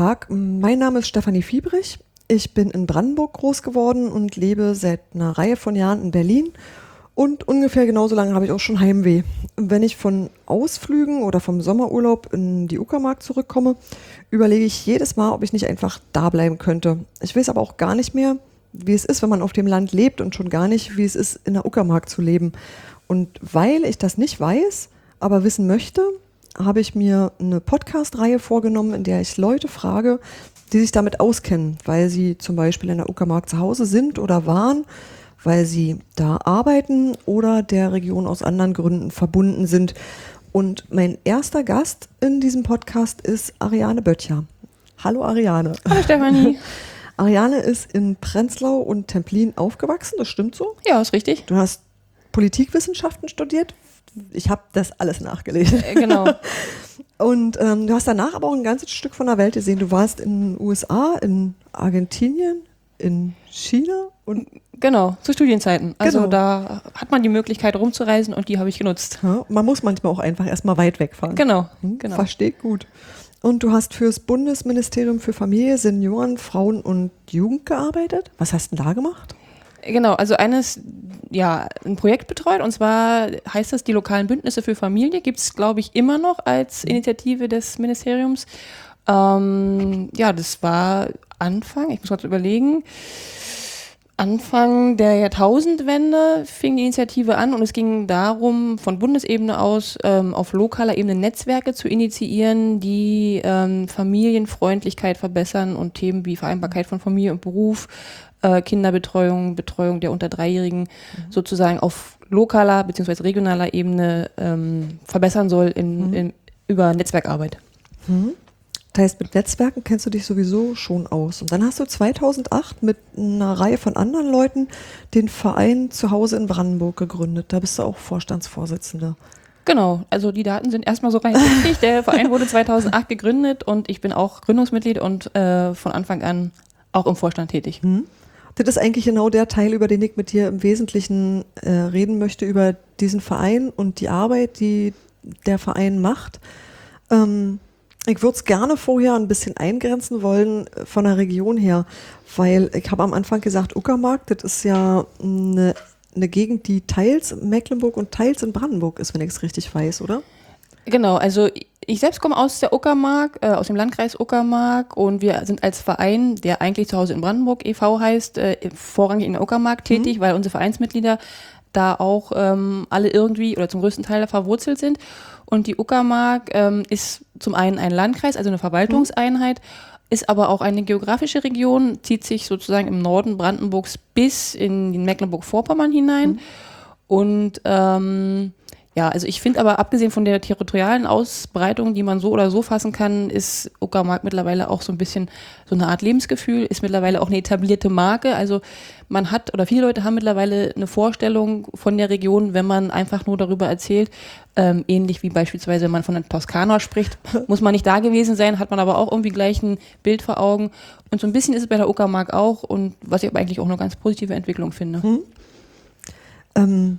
Tag. Mein Name ist Stefanie Fiebrich. Ich bin in Brandenburg groß geworden und lebe seit einer Reihe von Jahren in Berlin. Und ungefähr genauso lange habe ich auch schon Heimweh. Wenn ich von Ausflügen oder vom Sommerurlaub in die Uckermark zurückkomme, überlege ich jedes Mal, ob ich nicht einfach da bleiben könnte. Ich weiß aber auch gar nicht mehr, wie es ist, wenn man auf dem Land lebt und schon gar nicht, wie es ist, in der Uckermark zu leben. Und weil ich das nicht weiß, aber wissen möchte, habe ich mir eine Podcast-Reihe vorgenommen, in der ich Leute frage, die sich damit auskennen, weil sie zum Beispiel in der Uckermark zu Hause sind oder waren, weil sie da arbeiten oder der Region aus anderen Gründen verbunden sind. Und mein erster Gast in diesem Podcast ist Ariane Böttcher. Hallo Ariane. Hallo Stefanie. Ariane ist in Prenzlau und Templin aufgewachsen, das stimmt so? Ja, ist richtig. Du hast Politikwissenschaften studiert ich habe das alles nachgelesen. Äh, genau. Und ähm, du hast danach aber auch ein ganzes Stück von der Welt gesehen. Du warst in den USA, in Argentinien, in China und genau zu Studienzeiten. Also genau. da hat man die Möglichkeit rumzureisen und die habe ich genutzt. Ja, man muss manchmal auch einfach erstmal weit wegfahren. Genau, hm, genau. Versteht gut. Und du hast fürs Bundesministerium für Familie, Senioren, Frauen und Jugend gearbeitet. Was hast du denn da gemacht? Genau, also eines, ja, ein Projekt betreut und zwar heißt das die lokalen Bündnisse für Familie, gibt es, glaube ich, immer noch als Initiative des Ministeriums. Ähm, ja, das war Anfang, ich muss kurz überlegen, Anfang der Jahrtausendwende fing die Initiative an und es ging darum, von Bundesebene aus ähm, auf lokaler Ebene Netzwerke zu initiieren, die ähm, Familienfreundlichkeit verbessern und Themen wie Vereinbarkeit von Familie und Beruf, äh, Kinderbetreuung, Betreuung der unter Dreijährigen mhm. sozusagen auf lokaler bzw. regionaler Ebene ähm, verbessern soll in, mhm. in, über Netzwerkarbeit. Mhm. Das heißt, mit Netzwerken kennst du dich sowieso schon aus. Und dann hast du 2008 mit einer Reihe von anderen Leuten den Verein zu Hause in Brandenburg gegründet. Da bist du auch Vorstandsvorsitzender. Genau, also die Daten sind erstmal so rein richtig. Der Verein wurde 2008 gegründet und ich bin auch Gründungsmitglied und äh, von Anfang an auch im Vorstand tätig. Hm. Das ist eigentlich genau der Teil, über den ich mit dir im Wesentlichen äh, reden möchte, über diesen Verein und die Arbeit, die der Verein macht. Ähm, ich würde es gerne vorher ein bisschen eingrenzen wollen äh, von der Region her, weil ich habe am Anfang gesagt, Uckermark, das ist ja eine, eine Gegend, die teils Mecklenburg und teils in Brandenburg ist, wenn ich es richtig weiß, oder? Genau, also ich selbst komme aus der Uckermark, äh, aus dem Landkreis Uckermark und wir sind als Verein, der eigentlich zu Hause in Brandenburg e.V. heißt, äh, vorrangig in der Uckermark tätig, mhm. weil unsere Vereinsmitglieder da auch ähm, alle irgendwie oder zum größten Teil verwurzelt sind. Und die Uckermark ähm, ist zum einen ein Landkreis, also eine Verwaltungseinheit, mhm. ist aber auch eine geografische Region, zieht sich sozusagen im Norden Brandenburgs bis in Mecklenburg-Vorpommern hinein. Mhm. Und ähm, ja, also ich finde aber, abgesehen von der territorialen Ausbreitung, die man so oder so fassen kann, ist Uckermark mittlerweile auch so ein bisschen so eine Art Lebensgefühl, ist mittlerweile auch eine etablierte Marke. Also man hat oder viele Leute haben mittlerweile eine Vorstellung von der Region, wenn man einfach nur darüber erzählt. Ähm, ähnlich wie beispielsweise, wenn man von der Toskana spricht, muss man nicht da gewesen sein, hat man aber auch irgendwie gleich ein Bild vor Augen. Und so ein bisschen ist es bei der Uckermark auch und was ich aber eigentlich auch eine ganz positive Entwicklung finde. Hm. Ähm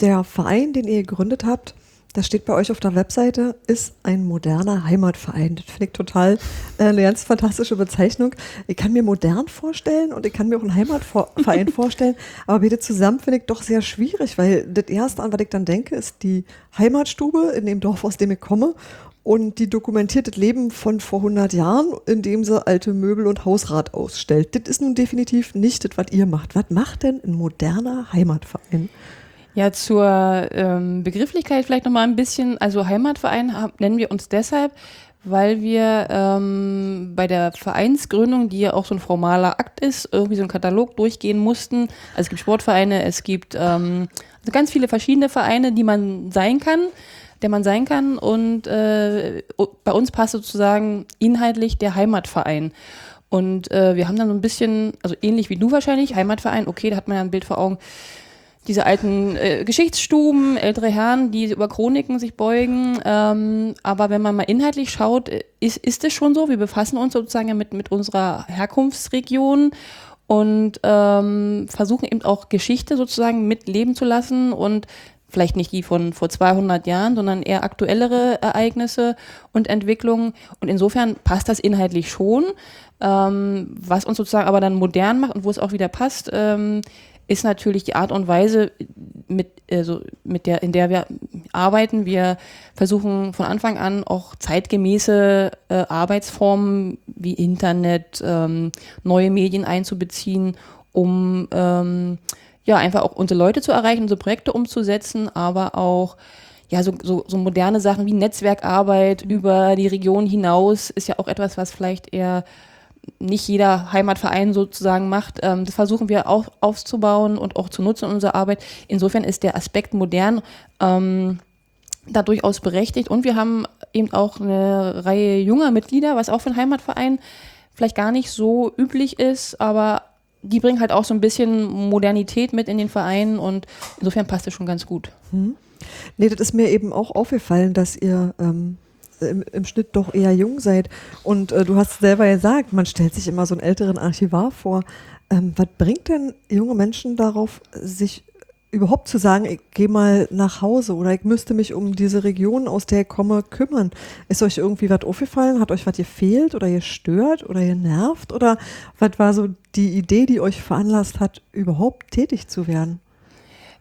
der Verein, den ihr gegründet habt, das steht bei euch auf der Webseite, ist ein moderner Heimatverein. Das finde ich total äh, eine ganz fantastische Bezeichnung. Ich kann mir modern vorstellen und ich kann mir auch einen Heimatverein vorstellen, aber bitte zusammen finde ich doch sehr schwierig, weil das Erste, an was ich dann denke, ist die Heimatstube in dem Dorf, aus dem ich komme und die dokumentiert das Leben von vor 100 Jahren, indem sie alte Möbel und Hausrat ausstellt. Das ist nun definitiv nicht das, was ihr macht. Was macht denn ein moderner Heimatverein? Ja, zur ähm, Begrifflichkeit vielleicht nochmal ein bisschen. Also Heimatverein nennen wir uns deshalb, weil wir ähm, bei der Vereinsgründung, die ja auch so ein formaler Akt ist, irgendwie so einen Katalog durchgehen mussten. Also es gibt Sportvereine, es gibt ähm, also ganz viele verschiedene Vereine, die man sein kann, der man sein kann. Und äh, bei uns passt sozusagen inhaltlich der Heimatverein. Und äh, wir haben dann so ein bisschen, also ähnlich wie du wahrscheinlich, Heimatverein, okay, da hat man ja ein Bild vor Augen diese alten äh, Geschichtsstuben, ältere Herren, die über Chroniken sich beugen. Ähm, aber wenn man mal inhaltlich schaut, ist, ist es schon so. Wir befassen uns sozusagen mit, mit unserer Herkunftsregion und ähm, versuchen eben auch Geschichte sozusagen mitleben zu lassen und vielleicht nicht die von vor 200 Jahren, sondern eher aktuellere Ereignisse und Entwicklungen. Und insofern passt das inhaltlich schon. Ähm, was uns sozusagen aber dann modern macht und wo es auch wieder passt, ähm, ist natürlich die Art und Weise, mit, also mit der, in der wir arbeiten. Wir versuchen von Anfang an auch zeitgemäße äh, Arbeitsformen wie Internet, ähm, neue Medien einzubeziehen, um ähm, ja einfach auch unsere Leute zu erreichen, unsere Projekte umzusetzen, aber auch ja, so, so, so moderne Sachen wie Netzwerkarbeit über die Region hinaus ist ja auch etwas, was vielleicht eher nicht jeder Heimatverein sozusagen macht. Ähm, das versuchen wir auch aufzubauen und auch zu nutzen in unserer Arbeit. Insofern ist der Aspekt modern ähm, da durchaus berechtigt. Und wir haben eben auch eine Reihe junger Mitglieder, was auch für einen Heimatverein vielleicht gar nicht so üblich ist, aber die bringen halt auch so ein bisschen Modernität mit in den Verein und insofern passt das schon ganz gut. Hm. Nee, das ist mir eben auch aufgefallen, dass ihr ähm, im, im, Schnitt doch eher jung seid. Und äh, du hast selber gesagt, man stellt sich immer so einen älteren Archivar vor. Ähm, was bringt denn junge Menschen darauf, sich überhaupt zu sagen, ich gehe mal nach Hause oder ich müsste mich um diese Region, aus der ich komme, kümmern? Ist euch irgendwie was aufgefallen? Hat euch was gefehlt oder gestört oder genervt? Oder was war so die Idee, die euch veranlasst hat, überhaupt tätig zu werden?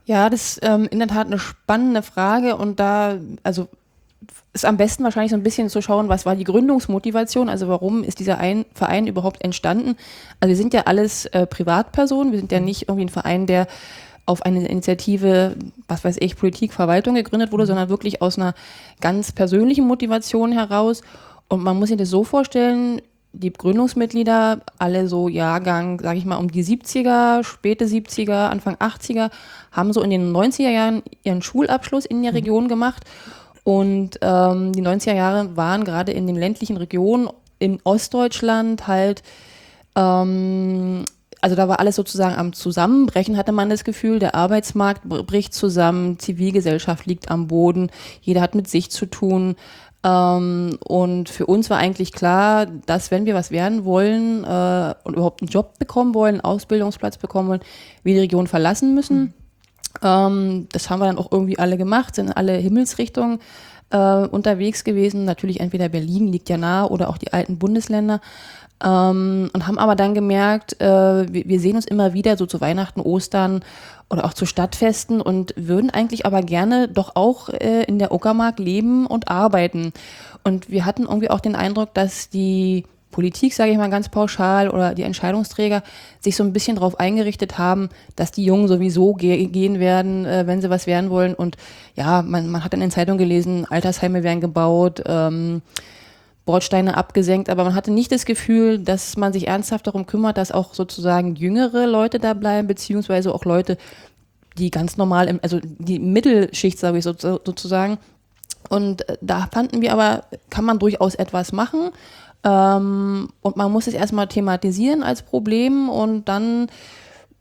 Ja, das ist ähm, in der Tat eine spannende Frage und da, also ist am besten wahrscheinlich so ein bisschen zu schauen, was war die Gründungsmotivation, also warum ist dieser ein Verein überhaupt entstanden. Also wir sind ja alles äh, Privatpersonen, wir sind ja nicht irgendwie ein Verein, der auf eine Initiative, was weiß ich, Politik, Verwaltung gegründet wurde, sondern wirklich aus einer ganz persönlichen Motivation heraus. Und man muss sich das so vorstellen, die Gründungsmitglieder, alle so Jahrgang, sage ich mal, um die 70er, späte 70er, Anfang 80er, haben so in den 90er Jahren ihren Schulabschluss in der mhm. Region gemacht und ähm, die 90er Jahre waren gerade in den ländlichen Regionen in Ostdeutschland halt, ähm, also da war alles sozusagen am Zusammenbrechen, hatte man das Gefühl. Der Arbeitsmarkt bricht zusammen, Zivilgesellschaft liegt am Boden, jeder hat mit sich zu tun. Ähm, und für uns war eigentlich klar, dass wenn wir was werden wollen äh, und überhaupt einen Job bekommen wollen, einen Ausbildungsplatz bekommen wollen, wir die Region verlassen müssen. Mhm ähm, das haben wir dann auch irgendwie alle gemacht, sind in alle Himmelsrichtungen äh, unterwegs gewesen. Natürlich entweder Berlin liegt ja nah oder auch die alten Bundesländer. Ähm, und haben aber dann gemerkt, äh, wir, wir, sehen uns immer wieder so zu Weihnachten, Ostern oder auch zu Stadtfesten und würden eigentlich aber gerne doch auch äh, in der Uckermark leben und arbeiten. Und wir hatten irgendwie auch den Eindruck, dass die Politik, sage ich mal ganz pauschal, oder die Entscheidungsträger sich so ein bisschen darauf eingerichtet haben, dass die Jungen sowieso ge gehen werden, äh, wenn sie was werden wollen. Und ja, man, man hat in den Zeitungen gelesen, Altersheime werden gebaut, ähm, Bordsteine abgesenkt, aber man hatte nicht das Gefühl, dass man sich ernsthaft darum kümmert, dass auch sozusagen jüngere Leute da bleiben, beziehungsweise auch Leute, die ganz normal, im, also die Mittelschicht, sage ich so, sozusagen. Und äh, da fanden wir aber, kann man durchaus etwas machen. Ähm, und man muss es erstmal thematisieren als Problem und dann,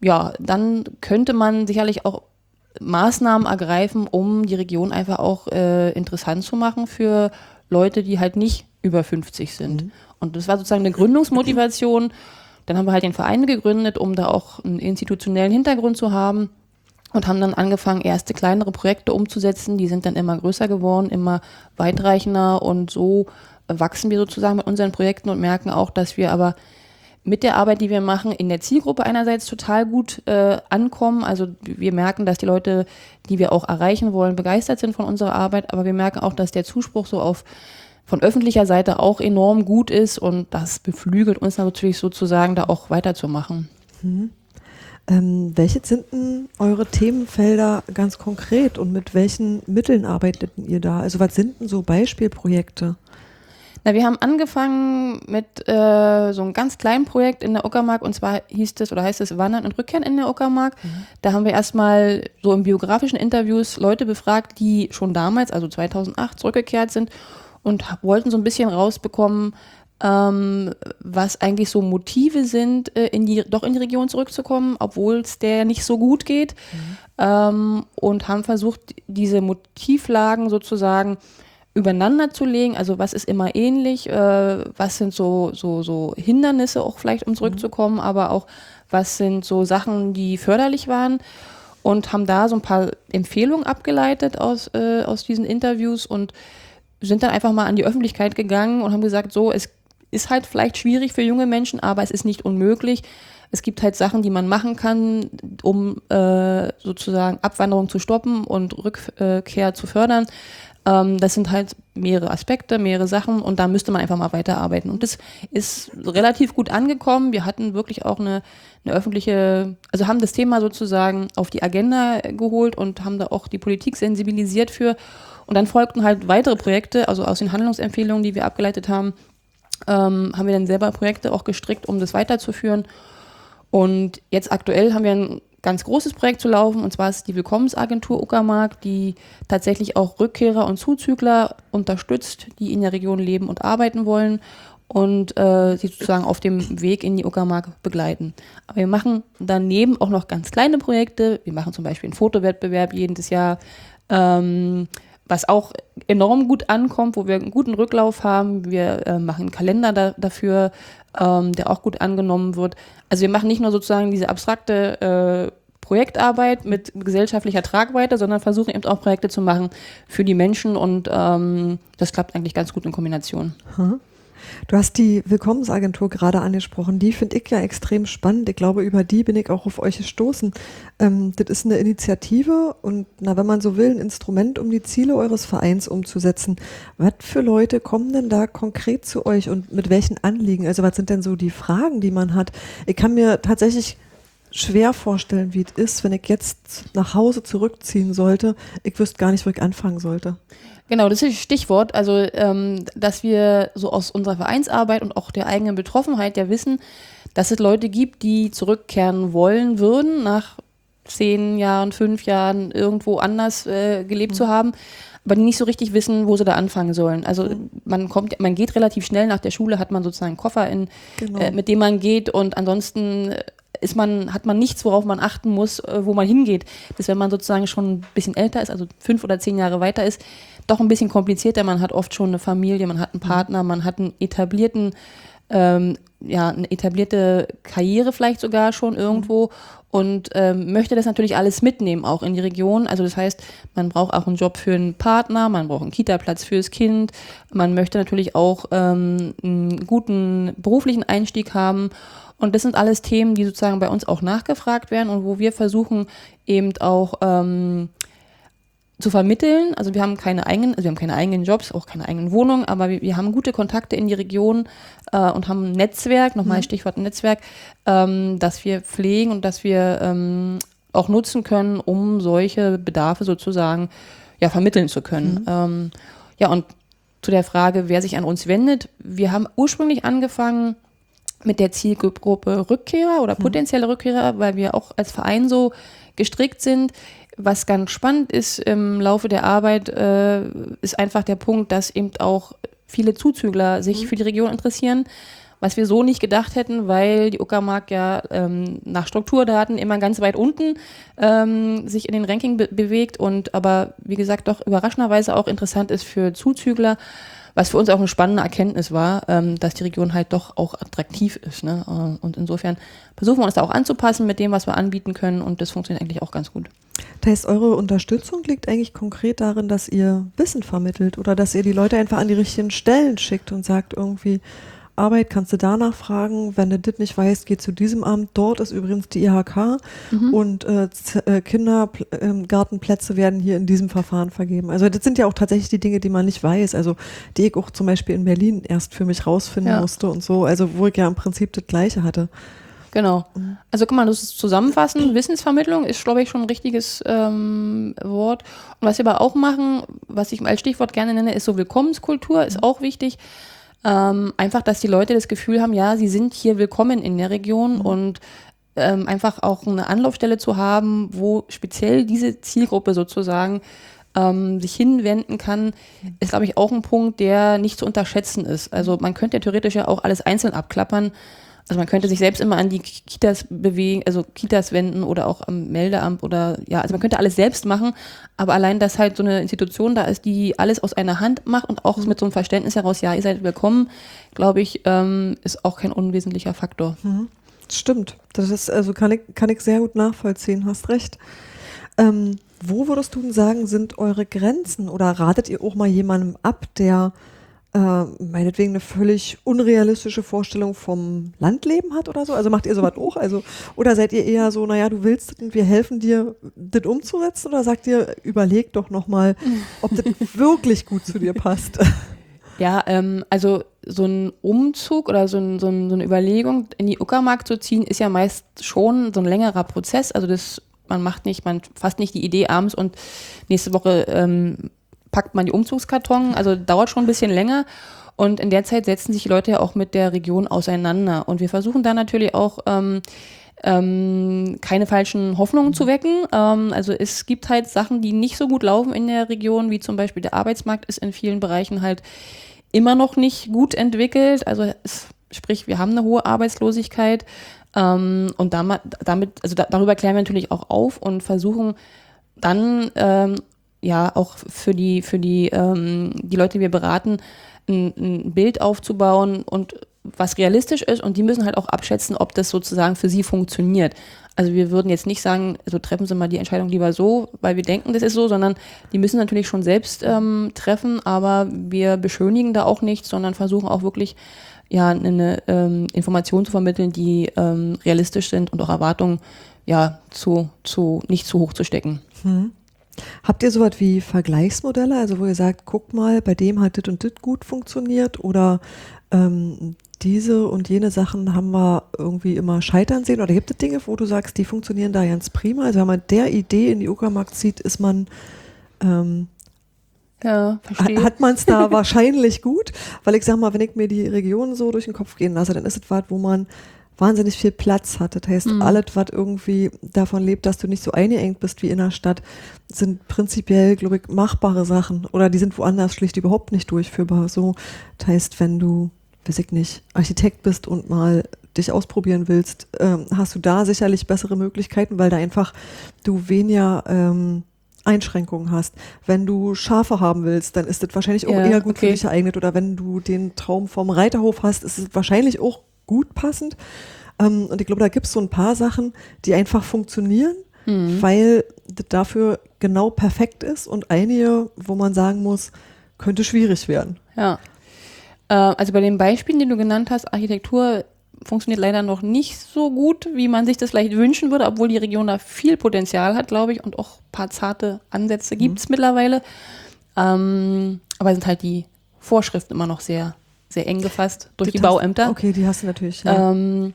ja, dann könnte man sicherlich auch Maßnahmen ergreifen, um die Region einfach auch äh, interessant zu machen für Leute, die halt nicht über 50 sind. Mhm. Und das war sozusagen eine Gründungsmotivation. Dann haben wir halt den Verein gegründet, um da auch einen institutionellen Hintergrund zu haben und haben dann angefangen, erste kleinere Projekte umzusetzen. Die sind dann immer größer geworden, immer weitreichender und so wachsen wir sozusagen mit unseren Projekten und merken auch, dass wir aber mit der Arbeit, die wir machen, in der Zielgruppe einerseits total gut äh, ankommen. Also wir merken, dass die Leute, die wir auch erreichen wollen, begeistert sind von unserer Arbeit, aber wir merken auch, dass der Zuspruch so auf von öffentlicher Seite auch enorm gut ist und das beflügelt uns natürlich sozusagen, da auch weiterzumachen. Mhm. Ähm, welche sind denn eure Themenfelder ganz konkret und mit welchen Mitteln arbeitet ihr da? Also was sind denn so Beispielprojekte? Na, wir haben angefangen mit äh, so einem ganz kleinen Projekt in der Uckermark und zwar hieß es oder heißt es Wandern und Rückkehren in der Uckermark. Mhm. Da haben wir erstmal so in biografischen Interviews Leute befragt, die schon damals, also 2008, zurückgekehrt sind und wollten so ein bisschen rausbekommen, ähm, was eigentlich so Motive sind, äh, in die, doch in die Region zurückzukommen, obwohl es der nicht so gut geht. Mhm. Ähm, und haben versucht, diese Motivlagen sozusagen übereinander zu legen. Also was ist immer ähnlich, äh, was sind so, so, so Hindernisse auch vielleicht, um zurückzukommen, mhm. aber auch was sind so Sachen, die förderlich waren. und haben da so ein paar Empfehlungen abgeleitet aus, äh, aus diesen Interviews und sind dann einfach mal an die Öffentlichkeit gegangen und haben gesagt, so, es ist halt vielleicht schwierig für junge Menschen, aber es ist nicht unmöglich. Es gibt halt Sachen, die man machen kann, um äh, sozusagen Abwanderung zu stoppen und Rückkehr zu fördern. Ähm, das sind halt mehrere Aspekte, mehrere Sachen und da müsste man einfach mal weiterarbeiten. Und das ist relativ gut angekommen. Wir hatten wirklich auch eine, eine öffentliche, also haben das Thema sozusagen auf die Agenda geholt und haben da auch die Politik sensibilisiert für. Und dann folgten halt weitere Projekte, also aus den Handlungsempfehlungen, die wir abgeleitet haben, ähm, haben wir dann selber Projekte auch gestrickt, um das weiterzuführen. Und jetzt aktuell haben wir ein ganz großes Projekt zu laufen, und zwar ist die Willkommensagentur Uckermark, die tatsächlich auch Rückkehrer und Zuzügler unterstützt, die in der Region leben und arbeiten wollen und äh, sie sozusagen auf dem Weg in die Uckermark begleiten. Aber wir machen daneben auch noch ganz kleine Projekte. Wir machen zum Beispiel einen Fotowettbewerb jedes Jahr. Ähm, was auch enorm gut ankommt, wo wir einen guten Rücklauf haben. Wir äh, machen einen Kalender da, dafür, ähm, der auch gut angenommen wird. Also wir machen nicht nur sozusagen diese abstrakte äh, Projektarbeit mit gesellschaftlicher Tragweite, sondern versuchen eben auch Projekte zu machen für die Menschen und ähm, das klappt eigentlich ganz gut in Kombination. Hm. Du hast die Willkommensagentur gerade angesprochen. Die finde ich ja extrem spannend. Ich glaube, über die bin ich auch auf euch gestoßen. Ähm, das ist eine Initiative und, na, wenn man so will, ein Instrument, um die Ziele eures Vereins umzusetzen. Was für Leute kommen denn da konkret zu euch und mit welchen Anliegen? Also, was sind denn so die Fragen, die man hat? Ich kann mir tatsächlich schwer vorstellen, wie es ist, wenn ich jetzt nach Hause zurückziehen sollte. Ich wüsste gar nicht, wo ich anfangen sollte. Genau, das ist das Stichwort. Also, ähm, dass wir so aus unserer Vereinsarbeit und auch der eigenen Betroffenheit ja wissen, dass es Leute gibt, die zurückkehren wollen würden, nach zehn Jahren, fünf Jahren irgendwo anders äh, gelebt mhm. zu haben, aber die nicht so richtig wissen, wo sie da anfangen sollen. Also mhm. man kommt, man geht relativ schnell nach der Schule, hat man sozusagen einen Koffer, in, genau. äh, mit dem man geht und ansonsten ist man, hat man nichts, worauf man achten muss, äh, wo man hingeht. Das, wenn man sozusagen schon ein bisschen älter ist, also fünf oder zehn Jahre weiter ist, doch ein bisschen komplizierter. Man hat oft schon eine Familie, man hat einen mhm. Partner, man hat einen etablierten, ähm, ja, eine etablierte Karriere vielleicht sogar schon irgendwo und ähm, möchte das natürlich alles mitnehmen, auch in die Region. Also das heißt, man braucht auch einen Job für einen Partner, man braucht einen Kita-Platz fürs Kind, man möchte natürlich auch ähm, einen guten beruflichen Einstieg haben. Und das sind alles Themen, die sozusagen bei uns auch nachgefragt werden und wo wir versuchen eben auch ähm, zu vermitteln. Also wir haben keine eigenen, also wir haben keine eigenen Jobs, auch keine eigenen Wohnungen, aber wir, wir haben gute Kontakte in die Region äh, und haben ein Netzwerk, nochmal mhm. Stichwort Netzwerk, ähm, das wir pflegen und das wir ähm, auch nutzen können, um solche Bedarfe sozusagen ja vermitteln zu können. Mhm. Ähm, ja und zu der Frage, wer sich an uns wendet. Wir haben ursprünglich angefangen mit der Zielgruppe Rückkehrer oder mhm. potenzielle Rückkehrer, weil wir auch als Verein so gestrickt sind. Was ganz spannend ist im Laufe der Arbeit, äh, ist einfach der Punkt, dass eben auch viele Zuzügler sich mhm. für die Region interessieren, was wir so nicht gedacht hätten, weil die Uckermark ja ähm, nach Strukturdaten immer ganz weit unten ähm, sich in den Ranking be bewegt und aber wie gesagt doch überraschenderweise auch interessant ist für Zuzügler, was für uns auch eine spannende Erkenntnis war, ähm, dass die Region halt doch auch attraktiv ist. Ne? Äh, und insofern versuchen wir uns da auch anzupassen mit dem, was wir anbieten können und das funktioniert eigentlich auch ganz gut. Das heißt, eure Unterstützung liegt eigentlich konkret darin, dass ihr Wissen vermittelt oder dass ihr die Leute einfach an die richtigen Stellen schickt und sagt irgendwie, Arbeit kannst du danach fragen. Wenn du das nicht weißt, geh zu diesem Amt. Dort ist übrigens die IHK mhm. und äh, äh Kindergartenplätze werden hier in diesem Verfahren vergeben. Also das sind ja auch tatsächlich die Dinge, die man nicht weiß. Also die ich auch zum Beispiel in Berlin erst für mich rausfinden ja. musste und so. Also wo ich ja im Prinzip das Gleiche hatte. Genau. Mhm. Also kann man das zusammenfassen. Wissensvermittlung ist, glaube ich, schon ein richtiges ähm, Wort. Und was wir aber auch machen, was ich als Stichwort gerne nenne, ist so Willkommenskultur, ist mhm. auch wichtig. Ähm, einfach, dass die Leute das Gefühl haben, ja, sie sind hier willkommen in der Region mhm. und ähm, einfach auch eine Anlaufstelle zu haben, wo speziell diese Zielgruppe sozusagen ähm, sich hinwenden kann, ist, glaube ich, auch ein Punkt, der nicht zu unterschätzen ist. Also man könnte ja theoretisch ja auch alles einzeln abklappern. Also man könnte sich selbst immer an die Kitas bewegen, also Kitas wenden oder auch am Meldeamt oder ja, also man könnte alles selbst machen, aber allein, dass halt so eine Institution da ist, die alles aus einer Hand macht und auch mit so einem Verständnis heraus, ja, ihr seid willkommen, glaube ich, ähm, ist auch kein unwesentlicher Faktor. Mhm. Stimmt. Das ist, also kann ich, kann ich sehr gut nachvollziehen, hast recht. Ähm, wo würdest du sagen, sind eure Grenzen? Oder ratet ihr auch mal jemandem ab, der äh, meinetwegen eine völlig unrealistische Vorstellung vom Landleben hat oder so? Also macht ihr sowas auch? Also, oder seid ihr eher so, naja, du willst das und wir helfen dir, das umzusetzen? Oder sagt ihr, überleg doch nochmal, ob das wirklich gut zu dir passt? Ja, ähm, also so ein Umzug oder so, ein, so, ein, so, eine Überlegung, in die Uckermark zu ziehen, ist ja meist schon so ein längerer Prozess. Also das, man macht nicht, man fasst nicht die Idee abends und nächste Woche ähm, packt man die Umzugskarton. Also dauert schon ein bisschen länger. Und in der Zeit setzen sich die Leute ja auch mit der Region auseinander. Und wir versuchen da natürlich auch ähm, ähm, keine falschen Hoffnungen zu wecken. Ähm, also es gibt halt Sachen, die nicht so gut laufen in der Region, wie zum Beispiel der Arbeitsmarkt ist in vielen Bereichen halt immer noch nicht gut entwickelt. Also es, sprich, wir haben eine hohe Arbeitslosigkeit ähm, und damit, also da, darüber klären wir natürlich auch auf und versuchen dann ähm, ja auch für die für die ähm, die Leute, die wir beraten, ein, ein Bild aufzubauen und was realistisch ist und die müssen halt auch abschätzen, ob das sozusagen für sie funktioniert. Also wir würden jetzt nicht sagen, also treffen Sie mal die Entscheidung lieber so, weil wir denken, das ist so, sondern die müssen natürlich schon selbst ähm, treffen, aber wir beschönigen da auch nichts, sondern versuchen auch wirklich ja eine ähm, Information zu vermitteln, die ähm, realistisch sind und auch Erwartungen ja zu, zu nicht zu hoch zu stecken. Hm. Habt ihr sowas wie Vergleichsmodelle, also wo ihr sagt, guck mal, bei dem hat das und das gut funktioniert oder ähm, diese und jene Sachen haben wir irgendwie immer scheitern sehen? Oder gibt es Dinge, wo du sagst, die funktionieren da ganz prima? Also wenn man der Idee in die Uckermark zieht, ist man ähm, ja, verstehe. Hat man es da wahrscheinlich gut? Weil ich sag mal, wenn ich mir die Region so durch den Kopf gehen lasse, dann ist es was, wo man wahnsinnig viel Platz hat. Das heißt, mhm. alles, was irgendwie davon lebt, dass du nicht so eingeengt bist wie in der Stadt, sind prinzipiell, glaube ich, machbare Sachen. Oder die sind woanders schlicht überhaupt nicht durchführbar. So, das heißt, wenn du weiß ich nicht, Architekt bist und mal dich ausprobieren willst, ähm, hast du da sicherlich bessere Möglichkeiten, weil da einfach du weniger ähm, Einschränkungen hast. Wenn du Schafe haben willst, dann ist das wahrscheinlich auch ja, eher gut okay. für dich geeignet. Oder wenn du den Traum vom Reiterhof hast, ist es wahrscheinlich auch gut passend. Ähm, und ich glaube, da gibt es so ein paar Sachen, die einfach funktionieren, mhm. weil das dafür genau perfekt ist und einige, wo man sagen muss, könnte schwierig werden. Ja. Äh, also bei den Beispielen, die du genannt hast, Architektur funktioniert leider noch nicht so gut, wie man sich das vielleicht wünschen würde, obwohl die Region da viel Potenzial hat, glaube ich, und auch ein paar zarte Ansätze mhm. gibt es mittlerweile. Ähm, aber sind halt die Vorschriften immer noch sehr, sehr eng gefasst durch die, die Bauämter. Okay, die hast du natürlich. Ja. Ähm,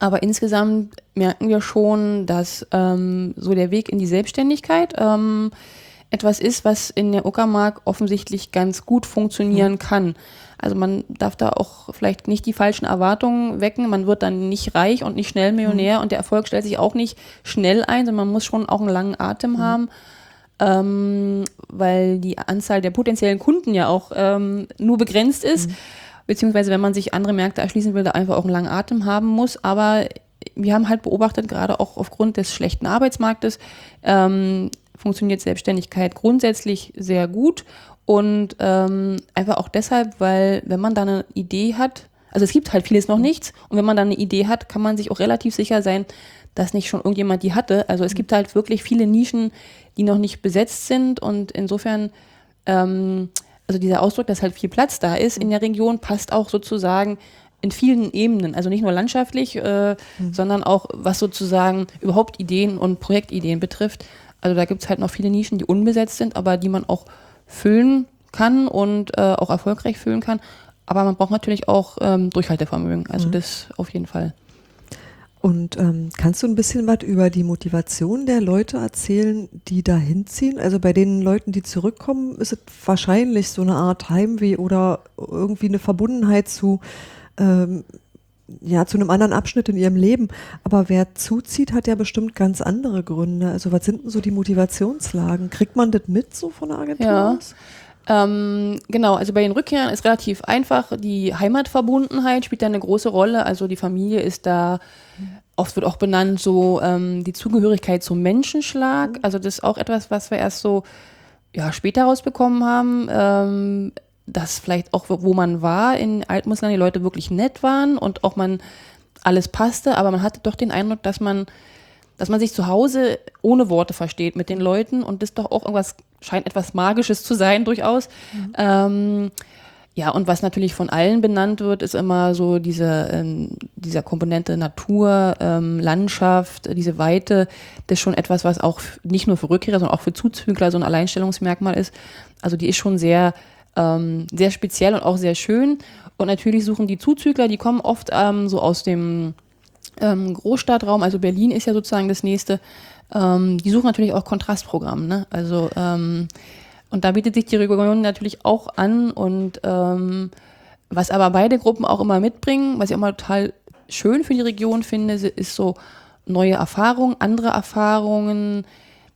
aber insgesamt merken wir schon, dass ähm, so der Weg in die Selbstständigkeit ähm, etwas ist, was in der Uckermark offensichtlich ganz gut funktionieren mhm. kann. Also man darf da auch vielleicht nicht die falschen Erwartungen wecken. Man wird dann nicht reich und nicht schnell Millionär mhm. und der Erfolg stellt sich auch nicht schnell ein, sondern man muss schon auch einen langen Atem mhm. haben. Ähm, weil die Anzahl der potenziellen Kunden ja auch ähm, nur begrenzt ist, mhm. beziehungsweise wenn man sich andere Märkte erschließen will, da einfach auch einen langen Atem haben muss. Aber wir haben halt beobachtet, gerade auch aufgrund des schlechten Arbeitsmarktes, ähm, funktioniert Selbstständigkeit grundsätzlich sehr gut und ähm, einfach auch deshalb, weil wenn man da eine Idee hat, also es gibt halt vieles noch nichts und wenn man da eine Idee hat, kann man sich auch relativ sicher sein, dass nicht schon irgendjemand die hatte. Also es gibt halt wirklich viele Nischen, die noch nicht besetzt sind und insofern, ähm, also dieser Ausdruck, dass halt viel Platz da ist in der Region, passt auch sozusagen in vielen Ebenen, also nicht nur landschaftlich, äh, mhm. sondern auch was sozusagen überhaupt Ideen und Projektideen betrifft. Also da gibt es halt noch viele Nischen, die unbesetzt sind, aber die man auch füllen kann und äh, auch erfolgreich füllen kann. Aber man braucht natürlich auch ähm, Durchhaltevermögen. Also mhm. das auf jeden Fall. Und ähm, kannst du ein bisschen was über die Motivation der Leute erzählen, die da hinziehen? Also bei den Leuten, die zurückkommen, ist es wahrscheinlich so eine Art Heimweh oder irgendwie eine Verbundenheit zu, ähm, ja, zu einem anderen Abschnitt in ihrem Leben. Aber wer zuzieht, hat ja bestimmt ganz andere Gründe. Also was sind denn so die Motivationslagen? Kriegt man das mit so von der Agentur ja. aus? Ähm, genau, also bei den Rückkehrern ist relativ einfach. Die Heimatverbundenheit spielt da eine große Rolle. Also die Familie ist da, oft wird auch benannt, so ähm, die Zugehörigkeit zum Menschenschlag. Mhm. Also das ist auch etwas, was wir erst so ja, später rausbekommen haben. Ähm, dass vielleicht auch, wo man war in Altmusland, die Leute wirklich nett waren und auch man alles passte, aber man hatte doch den Eindruck, dass man dass man sich zu Hause ohne Worte versteht mit den Leuten und das doch auch irgendwas scheint etwas Magisches zu sein durchaus. Mhm. Ähm, ja, und was natürlich von allen benannt wird, ist immer so diese, ähm, dieser Komponente Natur, ähm, Landschaft, diese Weite. Das ist schon etwas, was auch nicht nur für Rückkehrer, sondern auch für Zuzügler so ein Alleinstellungsmerkmal ist. Also die ist schon sehr, ähm, sehr speziell und auch sehr schön. Und natürlich suchen die Zuzügler, die kommen oft ähm, so aus dem ähm, Großstadtraum, also Berlin ist ja sozusagen das nächste. Ähm, die suchen natürlich auch Kontrastprogramm. Ne? Also ähm, und da bietet sich die Region natürlich auch an und ähm, was aber beide Gruppen auch immer mitbringen, was ich auch mal total schön für die Region finde, ist so neue Erfahrungen, andere Erfahrungen.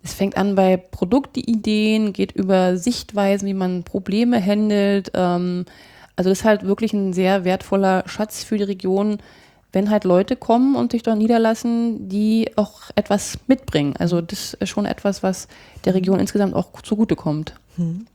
Es fängt an bei Produktideen, geht über Sichtweisen, wie man Probleme handelt. Ähm, also das ist halt wirklich ein sehr wertvoller Schatz für die Region, wenn halt Leute kommen und sich dort niederlassen, die auch etwas mitbringen. Also das ist schon etwas, was der Region insgesamt auch zugutekommt. Hm.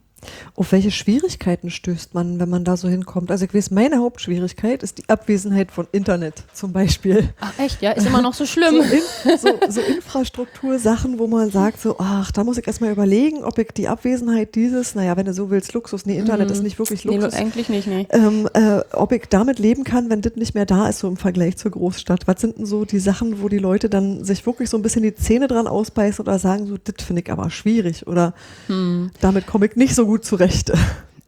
Auf welche Schwierigkeiten stößt man, wenn man da so hinkommt? Also ich weiß, meine Hauptschwierigkeit ist die Abwesenheit von Internet zum Beispiel. Ach echt, ja? Ist immer noch so schlimm. So, in, so, so Infrastruktursachen, wo man sagt so, ach, da muss ich erstmal überlegen, ob ich die Abwesenheit dieses, naja, wenn du so willst, Luxus, nee, Internet mhm. ist nicht wirklich Luxus. Nee, eigentlich nicht, nee. Ähm, äh, ob ich damit leben kann, wenn das nicht mehr da ist, so im Vergleich zur Großstadt. Was sind denn so die Sachen, wo die Leute dann sich wirklich so ein bisschen die Zähne dran ausbeißen oder sagen so, das finde ich aber schwierig oder hm. damit komme ich nicht so gut gut zurecht.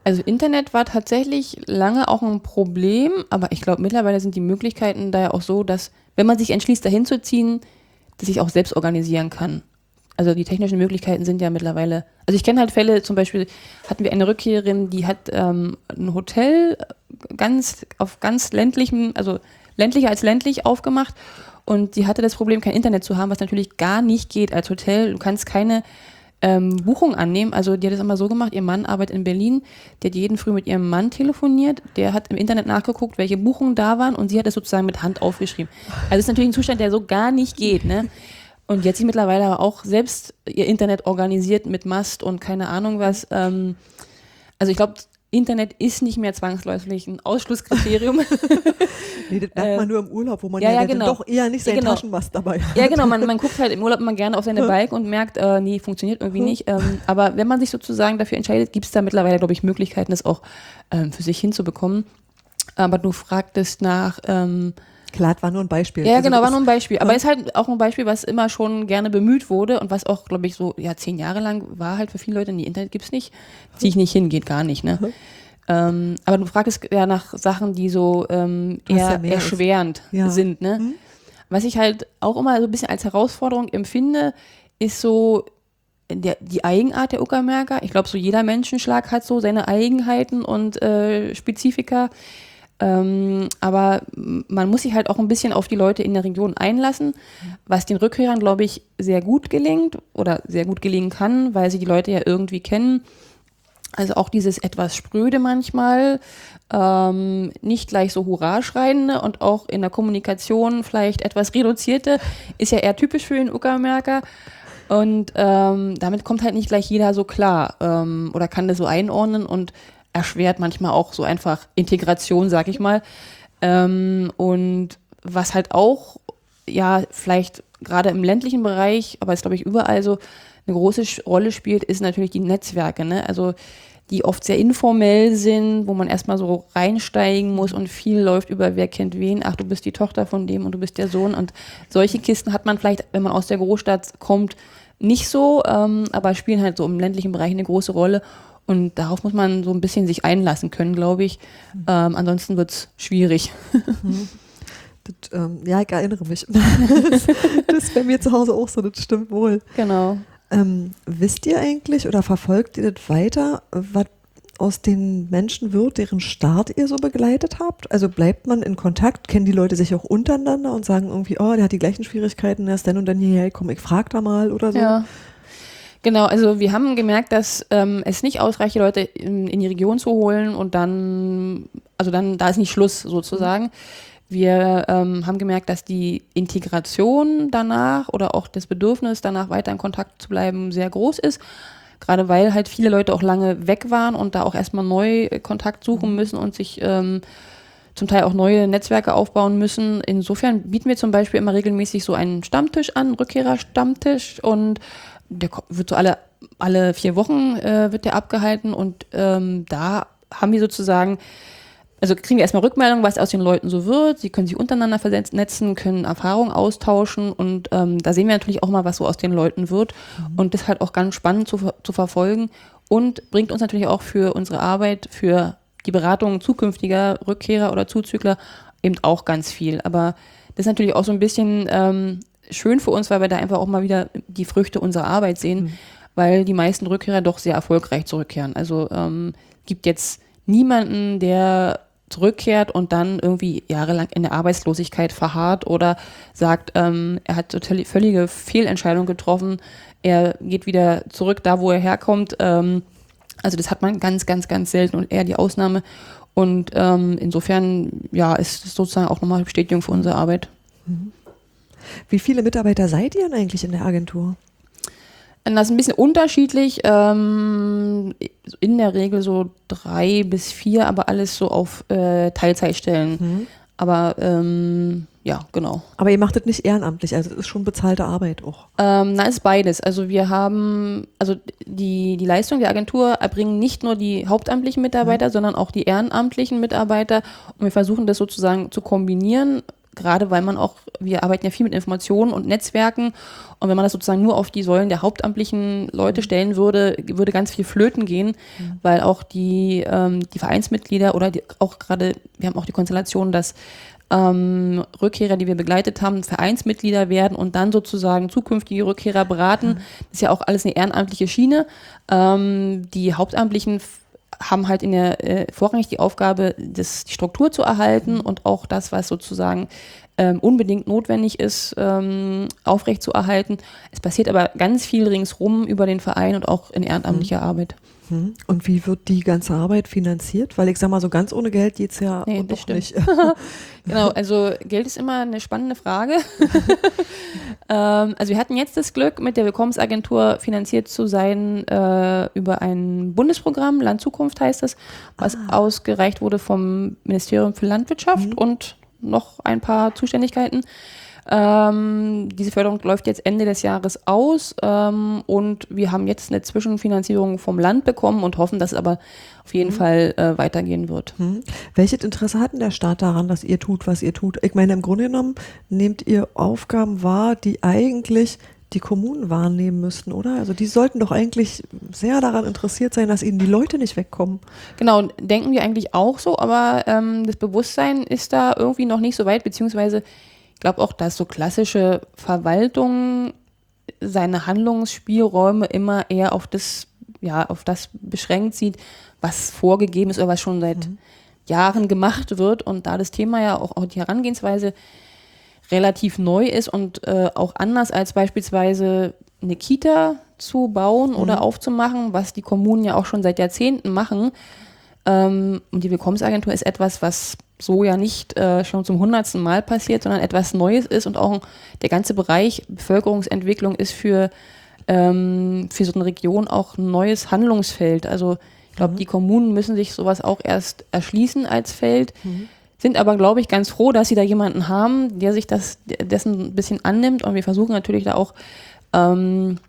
Also Internet war tatsächlich lange auch ein Problem, aber ich glaube mittlerweile sind die Möglichkeiten da ja auch so, dass wenn man sich entschließt, dahin zu ziehen, dass ich auch selbst organisieren kann. Also die technischen Möglichkeiten sind ja mittlerweile. Also ich kenne halt Fälle, zum Beispiel hatten wir eine Rückkehrerin, die hat ähm, ein Hotel ganz auf ganz ländlichem, also ländlicher als ländlich aufgemacht und die hatte das Problem, kein Internet zu haben, was natürlich gar nicht geht als Hotel. Du kannst keine ähm, Buchung annehmen. Also die hat das immer so gemacht, ihr Mann arbeitet in Berlin, der hat jeden Früh mit ihrem Mann telefoniert, der hat im Internet nachgeguckt, welche Buchungen da waren und sie hat das sozusagen mit Hand aufgeschrieben. Also ist natürlich ein Zustand, der so gar nicht geht, ne? Und jetzt sie mittlerweile aber auch selbst ihr Internet organisiert mit Mast und keine Ahnung was. Ähm, also ich glaube, Internet ist nicht mehr zwangsläufig ein Ausschlusskriterium. nee, das merkt man äh, nur im Urlaub, wo man ja, ja, ja genau. doch eher nicht seinen genau. Taschenmast dabei hat. Ja, genau, man, man guckt halt im Urlaub immer gerne auf seine Bike und merkt, äh, nee, funktioniert irgendwie nicht. Ähm, aber wenn man sich sozusagen dafür entscheidet, gibt es da mittlerweile, glaube ich, Möglichkeiten, das auch ähm, für sich hinzubekommen. Aber du fragtest nach... Ähm, Klar, das war nur ein Beispiel. Ja, also genau, war nur ein Beispiel. Aber es ist halt auch ein Beispiel, was immer schon gerne bemüht wurde und was auch, glaube ich, so ja, zehn Jahre lang war halt für viele Leute, nee, Internet gibt es nicht. Ziehe ich nicht hin, geht gar nicht. Ne? Ähm, aber du fragst ja nach Sachen, die so ähm, eher ja erschwerend ja. sind. Ne? Mhm. Was ich halt auch immer so ein bisschen als Herausforderung empfinde, ist so der, die Eigenart der Uckermärker. Ich glaube, so jeder Menschenschlag hat so seine Eigenheiten und äh, Spezifika. Ähm, aber man muss sich halt auch ein bisschen auf die Leute in der Region einlassen, was den Rückkehrern, glaube ich, sehr gut gelingt oder sehr gut gelingen kann, weil sie die Leute ja irgendwie kennen. Also auch dieses etwas spröde manchmal, ähm, nicht gleich so hurra schreiende und auch in der Kommunikation vielleicht etwas reduzierte, ist ja eher typisch für den Uckermärker. Und ähm, damit kommt halt nicht gleich jeder so klar ähm, oder kann das so einordnen und erschwert manchmal auch so einfach Integration, sag ich mal. Ähm, und was halt auch, ja, vielleicht gerade im ländlichen Bereich, aber ist glaube ich überall so, eine große Rolle spielt, ist natürlich die Netzwerke. Ne? Also die oft sehr informell sind, wo man erstmal so reinsteigen muss und viel läuft über wer kennt wen, ach, du bist die Tochter von dem und du bist der Sohn. Und solche Kisten hat man vielleicht, wenn man aus der Großstadt kommt, nicht so, ähm, aber spielen halt so im ländlichen Bereich eine große Rolle. Und darauf muss man so ein bisschen sich einlassen können, glaube ich. Ähm, ansonsten wird es schwierig. Mhm. Das, ähm, ja, ich erinnere mich. das, das ist bei mir zu Hause auch so, das stimmt wohl. Genau. Ähm, wisst ihr eigentlich oder verfolgt ihr das weiter, was aus den Menschen wird, deren Start ihr so begleitet habt? Also bleibt man in Kontakt? Kennen die Leute sich auch untereinander und sagen irgendwie, oh, der hat die gleichen Schwierigkeiten, er ist dann und dann hierher gekommen, ich frag da mal oder so? Ja. Genau, also wir haben gemerkt, dass ähm, es nicht ausreicht, die Leute in, in, die Region zu holen und dann, also dann, da ist nicht Schluss sozusagen. Wir ähm, haben gemerkt, dass die Integration danach oder auch das Bedürfnis danach weiter in Kontakt zu bleiben sehr groß ist. Gerade weil halt viele Leute auch lange weg waren und da auch erstmal neu Kontakt suchen müssen und sich ähm, zum Teil auch neue Netzwerke aufbauen müssen. Insofern bieten wir zum Beispiel immer regelmäßig so einen Stammtisch an, Rückkehrer-Stammtisch und der wird so alle, alle vier Wochen äh, wird der abgehalten und ähm, da haben wir sozusagen also kriegen wir erstmal Rückmeldung, was aus den Leuten so wird. Sie können sich untereinander vernetzen, können Erfahrungen austauschen und ähm, da sehen wir natürlich auch mal, was so aus den Leuten wird. Mhm. Und das ist halt auch ganz spannend zu, zu verfolgen und bringt uns natürlich auch für unsere Arbeit, für die Beratung zukünftiger Rückkehrer oder Zuzügler eben auch ganz viel. Aber das ist natürlich auch so ein bisschen ähm, schön für uns, weil wir da einfach auch mal wieder die Früchte unserer Arbeit sehen, mhm. weil die meisten Rückkehrer doch sehr erfolgreich zurückkehren. Also ähm, gibt jetzt niemanden, der zurückkehrt und dann irgendwie jahrelang in der Arbeitslosigkeit verharrt oder sagt, ähm, er hat total, völlige Fehlentscheidungen getroffen, er geht wieder zurück da, wo er herkommt. Ähm, also das hat man ganz, ganz, ganz selten und eher die Ausnahme. Und ähm, insofern, ja, ist es sozusagen auch nochmal Bestätigung für unsere Arbeit. Mhm. Wie viele Mitarbeiter seid ihr denn eigentlich in der Agentur? Das ist ein bisschen unterschiedlich. Ähm, in der Regel so drei bis vier, aber alles so auf äh, Teilzeitstellen. Mhm. Aber ähm, ja, genau. Aber ihr macht das nicht ehrenamtlich, also es ist schon bezahlte Arbeit auch. Ähm, na, ist beides. Also wir haben, also die, die Leistung der Agentur erbringen nicht nur die hauptamtlichen Mitarbeiter, mhm. sondern auch die ehrenamtlichen Mitarbeiter. Und wir versuchen das sozusagen zu kombinieren gerade weil man auch, wir arbeiten ja viel mit Informationen und Netzwerken und wenn man das sozusagen nur auf die Säulen der hauptamtlichen Leute mhm. stellen würde, würde ganz viel flöten gehen, mhm. weil auch die, ähm, die Vereinsmitglieder oder die, auch gerade, wir haben auch die Konstellation, dass ähm, Rückkehrer, die wir begleitet haben, Vereinsmitglieder werden und dann sozusagen zukünftige Rückkehrer beraten. Mhm. Das ist ja auch alles eine ehrenamtliche Schiene. Ähm, die Hauptamtlichen haben halt in der äh, vorrangig die Aufgabe, das, die Struktur zu erhalten und auch das, was sozusagen ähm, unbedingt notwendig ist, ähm, aufrecht zu erhalten. Es passiert aber ganz viel ringsrum über den Verein und auch in ehrenamtlicher mhm. Arbeit. Mhm. Und wie wird die ganze Arbeit finanziert? Weil ich sag mal, so ganz ohne Geld geht es ja nee, doch stimmt. nicht. genau, also Geld ist immer eine spannende Frage. ähm, also wir hatten jetzt das Glück, mit der Willkommensagentur finanziert zu sein äh, über ein Bundesprogramm, Land Zukunft heißt es, was ah. ausgereicht wurde vom Ministerium für Landwirtschaft mhm. und noch ein paar Zuständigkeiten. Ähm, diese Förderung läuft jetzt Ende des Jahres aus ähm, und wir haben jetzt eine Zwischenfinanzierung vom Land bekommen und hoffen, dass es aber auf jeden mhm. Fall äh, weitergehen wird. Mhm. Welches Interesse hat denn der Staat daran, dass ihr tut, was ihr tut? Ich meine, im Grunde genommen nehmt ihr Aufgaben wahr, die eigentlich die Kommunen wahrnehmen müssten, oder? Also die sollten doch eigentlich sehr daran interessiert sein, dass ihnen die Leute nicht wegkommen. Genau, denken wir eigentlich auch so, aber ähm, das Bewusstsein ist da irgendwie noch nicht so weit, beziehungsweise ich glaube auch, dass so klassische Verwaltung seine Handlungsspielräume immer eher auf das, ja, auf das beschränkt sieht, was vorgegeben ist oder was schon seit mhm. Jahren gemacht wird. Und da das Thema ja auch, auch die Herangehensweise relativ neu ist und äh, auch anders als beispielsweise eine Kita zu bauen mhm. oder aufzumachen, was die Kommunen ja auch schon seit Jahrzehnten machen. Ähm, und die Willkommensagentur ist etwas, was so ja nicht äh, schon zum hundertsten Mal passiert, sondern etwas Neues ist und auch der ganze Bereich Bevölkerungsentwicklung ist für, ähm, für so eine Region auch ein neues Handlungsfeld. Also ich glaube, mhm. die Kommunen müssen sich sowas auch erst erschließen als Feld, mhm. sind aber, glaube ich, ganz froh, dass sie da jemanden haben, der sich das dessen ein bisschen annimmt und wir versuchen natürlich da auch ähm,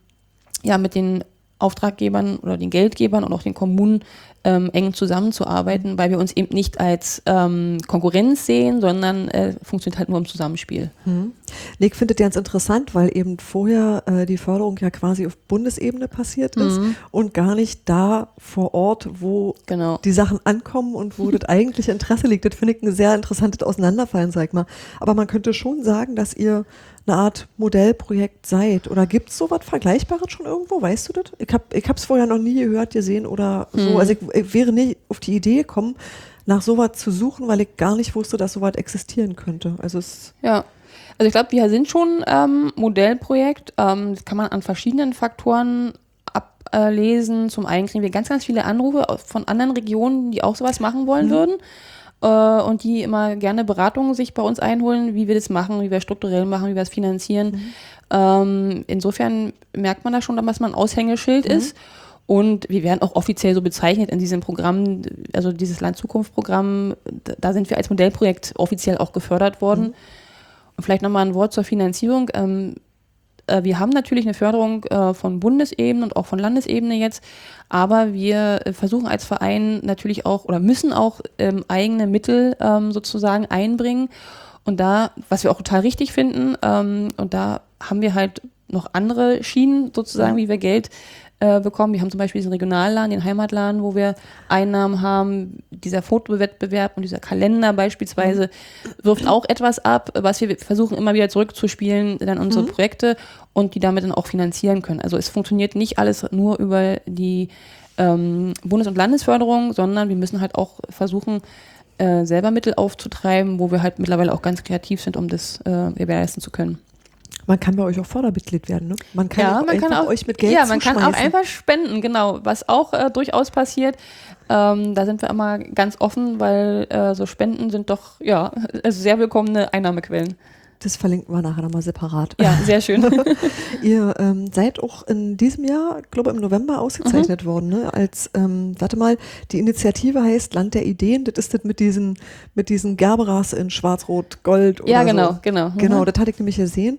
ja, mit den Auftraggebern oder den Geldgebern und auch den Kommunen ähm, eng zusammenzuarbeiten, weil wir uns eben nicht als ähm, Konkurrenz sehen, sondern äh, funktioniert halt nur im Zusammenspiel. Mhm. Nick findet ganz interessant, weil eben vorher äh, die Förderung ja quasi auf Bundesebene passiert ist mhm. und gar nicht da vor Ort, wo genau. die Sachen ankommen und wo das eigentliche Interesse liegt. Das finde ich ein sehr interessantes Auseinanderfallen, sag ich mal. Aber man könnte schon sagen, dass ihr eine Art Modellprojekt seid. Oder gibt es sowas Vergleichbares schon irgendwo? Weißt du das? Ich habe es vorher noch nie gehört, gesehen oder so. Hm. Also ich, ich, wäre nicht auf die Idee gekommen, nach sowas zu suchen, weil ich gar nicht wusste, dass sowas existieren könnte. Also es ja. Also ich glaube, wir sind schon ähm, Modellprojekt. Ähm, das kann man an verschiedenen Faktoren ablesen. Zum einen kriegen wir ganz, ganz viele Anrufe von anderen Regionen, die auch sowas machen wollen mhm. würden äh, und die immer gerne Beratungen sich bei uns einholen, wie wir das machen, wie wir strukturell machen, wie wir es finanzieren. Mhm. Ähm, insofern merkt man da schon, dass man ein Aushängeschild mhm. ist. Und wir werden auch offiziell so bezeichnet in diesem Programm, also dieses Land-Zukunft-Programm, da sind wir als Modellprojekt offiziell auch gefördert worden. Mhm. Und vielleicht nochmal ein Wort zur Finanzierung. Ähm, äh, wir haben natürlich eine Förderung äh, von Bundesebene und auch von Landesebene jetzt, aber wir versuchen als Verein natürlich auch oder müssen auch ähm, eigene Mittel ähm, sozusagen einbringen. Und da, was wir auch total richtig finden, und da haben wir halt noch andere Schienen sozusagen, wie wir Geld äh, bekommen. Wir haben zum Beispiel diesen Regionalladen, den Heimatladen, wo wir Einnahmen haben. Dieser Fotowettbewerb und dieser Kalender beispielsweise wirft auch etwas ab, was wir versuchen immer wieder zurückzuspielen, dann unsere mhm. Projekte und die damit dann auch finanzieren können. Also es funktioniert nicht alles nur über die ähm, Bundes- und Landesförderung, sondern wir müssen halt auch versuchen, äh, selber Mittel aufzutreiben, wo wir halt mittlerweile auch ganz kreativ sind, um das äh, gewährleisten zu können. Man kann bei euch auch Fördermitglied werden, ne? Man kann, ja, man kann auch, euch mit Geld Ja, man kann auch einfach spenden, genau. Was auch äh, durchaus passiert. Ähm, da sind wir immer ganz offen, weil äh, so Spenden sind doch ja also sehr willkommene Einnahmequellen. Das verlinken wir nachher nochmal separat. Ja, sehr schön. Ihr ähm, seid auch in diesem Jahr, glaube ich, im November ausgezeichnet mhm. worden, ne? Als, ähm, warte mal, die Initiative heißt Land der Ideen. Das ist das mit diesen, mit diesen Gerberas in Schwarz-Rot, Gold oder Ja, genau, so. genau. Mhm. Genau, das hatte ich nämlich gesehen.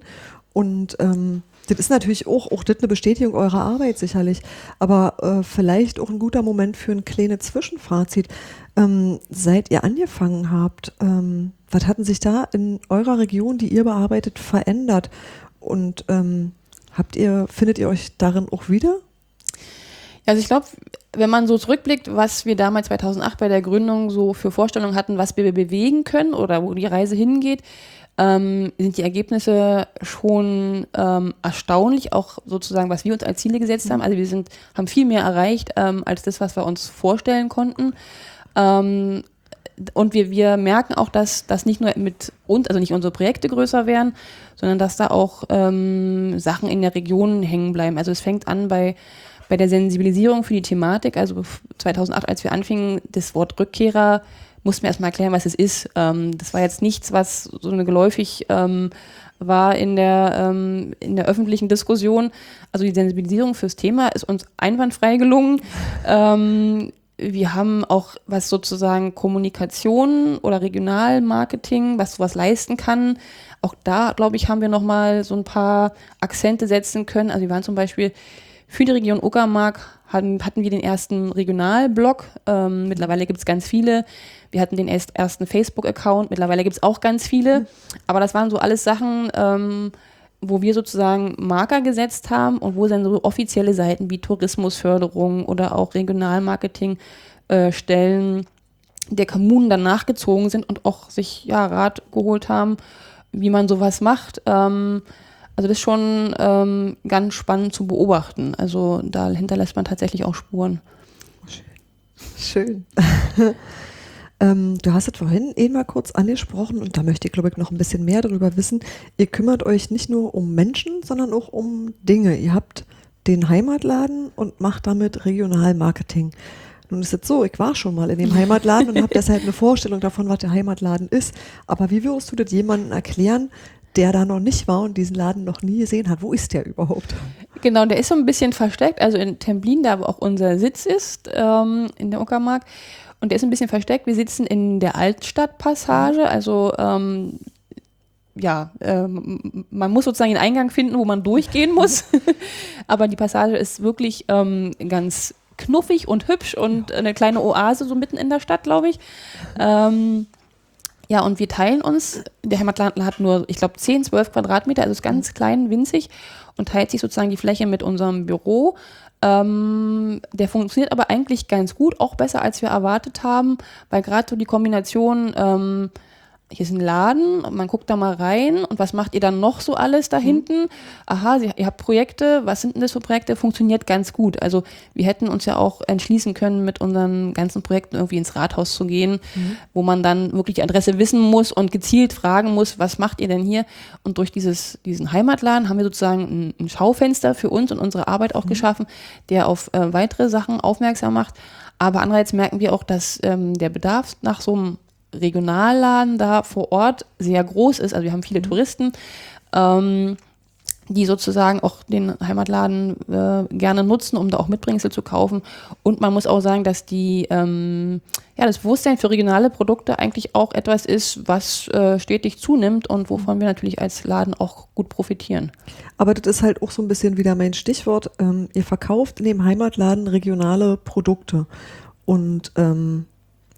Und ähm, das ist natürlich auch, auch das eine Bestätigung eurer Arbeit sicherlich, aber äh, vielleicht auch ein guter Moment für ein kleines Zwischenfazit. Ähm, seit ihr angefangen habt, ähm, was hatten sich da in eurer Region, die ihr bearbeitet, verändert? Und ähm, habt ihr, findet ihr euch darin auch wieder? Also ich glaube, wenn man so zurückblickt, was wir damals 2008 bei der Gründung so für Vorstellungen hatten, was wir bewegen können oder wo die Reise hingeht, ähm, sind die Ergebnisse schon ähm, erstaunlich, auch sozusagen, was wir uns als Ziele gesetzt haben. Also wir sind, haben viel mehr erreicht ähm, als das, was wir uns vorstellen konnten. Ähm, und wir, wir merken auch, dass das nicht nur mit uns, also nicht unsere Projekte größer werden, sondern dass da auch ähm, Sachen in der Region hängen bleiben. Also es fängt an bei bei der Sensibilisierung für die Thematik, also 2008, als wir anfingen, das Wort Rückkehrer mussten wir erstmal erklären, was es ist. Ähm, das war jetzt nichts, was so eine geläufig ähm, war in der, ähm, in der öffentlichen Diskussion. Also die Sensibilisierung fürs Thema ist uns einwandfrei gelungen. Ähm, wir haben auch, was sozusagen Kommunikation oder Regionalmarketing, was sowas leisten kann, auch da, glaube ich, haben wir nochmal so ein paar Akzente setzen können. Also wir waren zum Beispiel für die Region Uckermark hatten, hatten wir den ersten Regionalblog. Ähm, mittlerweile gibt es ganz viele. Wir hatten den erst, ersten Facebook-Account. Mittlerweile gibt es auch ganz viele. Aber das waren so alles Sachen, ähm, wo wir sozusagen Marker gesetzt haben und wo dann so offizielle Seiten wie Tourismusförderung oder auch Regionalmarketing äh, der Kommunen dann nachgezogen sind und auch sich ja Rat geholt haben, wie man sowas macht. Ähm, also das ist schon ähm, ganz spannend zu beobachten. Also da hinterlässt man tatsächlich auch Spuren. Schön. ähm, du hast es vorhin eben mal kurz angesprochen und da möchte ich, glaube ich, noch ein bisschen mehr darüber wissen. Ihr kümmert euch nicht nur um Menschen, sondern auch um Dinge. Ihr habt den Heimatladen und macht damit Regionalmarketing. Nun ist es so, ich war schon mal in dem Heimatladen und habe deshalb eine Vorstellung davon, was der Heimatladen ist. Aber wie würdest du das jemandem erklären, der da noch nicht war und diesen Laden noch nie gesehen hat. Wo ist der überhaupt? Genau, der ist so ein bisschen versteckt, also in Templin, da wo auch unser Sitz ist, ähm, in der Uckermark. Und der ist ein bisschen versteckt. Wir sitzen in der Altstadtpassage, also ähm, ja, ähm, man muss sozusagen den Eingang finden, wo man durchgehen muss. Aber die Passage ist wirklich ähm, ganz knuffig und hübsch und eine kleine Oase so mitten in der Stadt, glaube ich. Ähm, ja, und wir teilen uns, der Heimatladen hat nur, ich glaube, 10, 12 Quadratmeter, also ist ganz klein, winzig und teilt sich sozusagen die Fläche mit unserem Büro. Ähm, der funktioniert aber eigentlich ganz gut, auch besser als wir erwartet haben, weil gerade so die Kombination ähm, hier ist ein Laden, man guckt da mal rein und was macht ihr dann noch so alles da mhm. hinten? Aha, ihr habt Projekte, was sind denn das für Projekte? Funktioniert ganz gut. Also wir hätten uns ja auch entschließen können, mit unseren ganzen Projekten irgendwie ins Rathaus zu gehen, mhm. wo man dann wirklich die Adresse wissen muss und gezielt fragen muss, was macht ihr denn hier? Und durch dieses, diesen Heimatladen haben wir sozusagen ein, ein Schaufenster für uns und unsere Arbeit auch mhm. geschaffen, der auf äh, weitere Sachen aufmerksam macht. Aber andererseits merken wir auch, dass ähm, der Bedarf nach so einem Regionalladen da vor Ort sehr groß ist. Also wir haben viele mhm. Touristen. Ähm, die sozusagen auch den Heimatladen äh, gerne nutzen, um da auch Mitbringsel zu kaufen. Und man muss auch sagen, dass die, ähm, ja, das Bewusstsein für regionale Produkte eigentlich auch etwas ist, was äh, stetig zunimmt und wovon wir natürlich als Laden auch gut profitieren. Aber das ist halt auch so ein bisschen wieder mein Stichwort. Ähm, ihr verkauft in dem Heimatladen regionale Produkte. Und ähm,